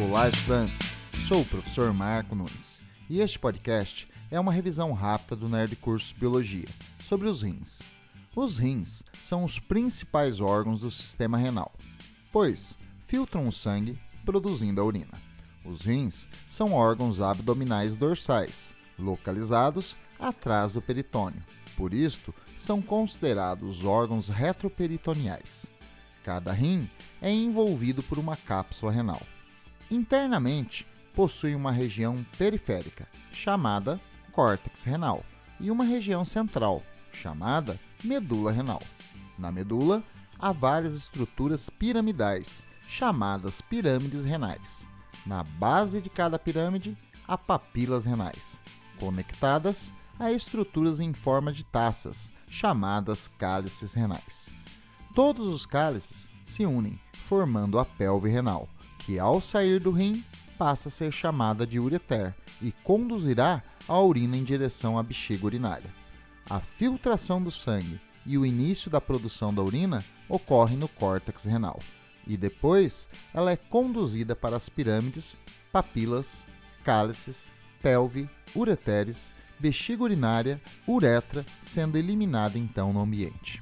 Olá, estudantes! Sou o professor Marco Nunes e este podcast é uma revisão rápida do Nerd Curso Biologia sobre os rins. Os rins são os principais órgãos do sistema renal, pois filtram o sangue produzindo a urina. Os rins são órgãos abdominais dorsais, localizados atrás do peritônio. Por isto, são considerados órgãos retroperitoneais. Cada rim é envolvido por uma cápsula renal. Internamente, possui uma região periférica, chamada córtex renal, e uma região central, chamada medula renal. Na medula, há várias estruturas piramidais, chamadas pirâmides renais. Na base de cada pirâmide, há papilas renais, conectadas a estruturas em forma de taças, chamadas cálices renais. Todos os cálices se unem, formando a pelve renal, que ao sair do rim passa a ser chamada de ureter e conduzirá a urina em direção à bexiga urinária. A filtração do sangue e o início da produção da urina ocorre no córtex renal, e depois ela é conduzida para as pirâmides, papilas, cálices, pelve, ureteres bexiga urinária, uretra, sendo eliminada então no ambiente.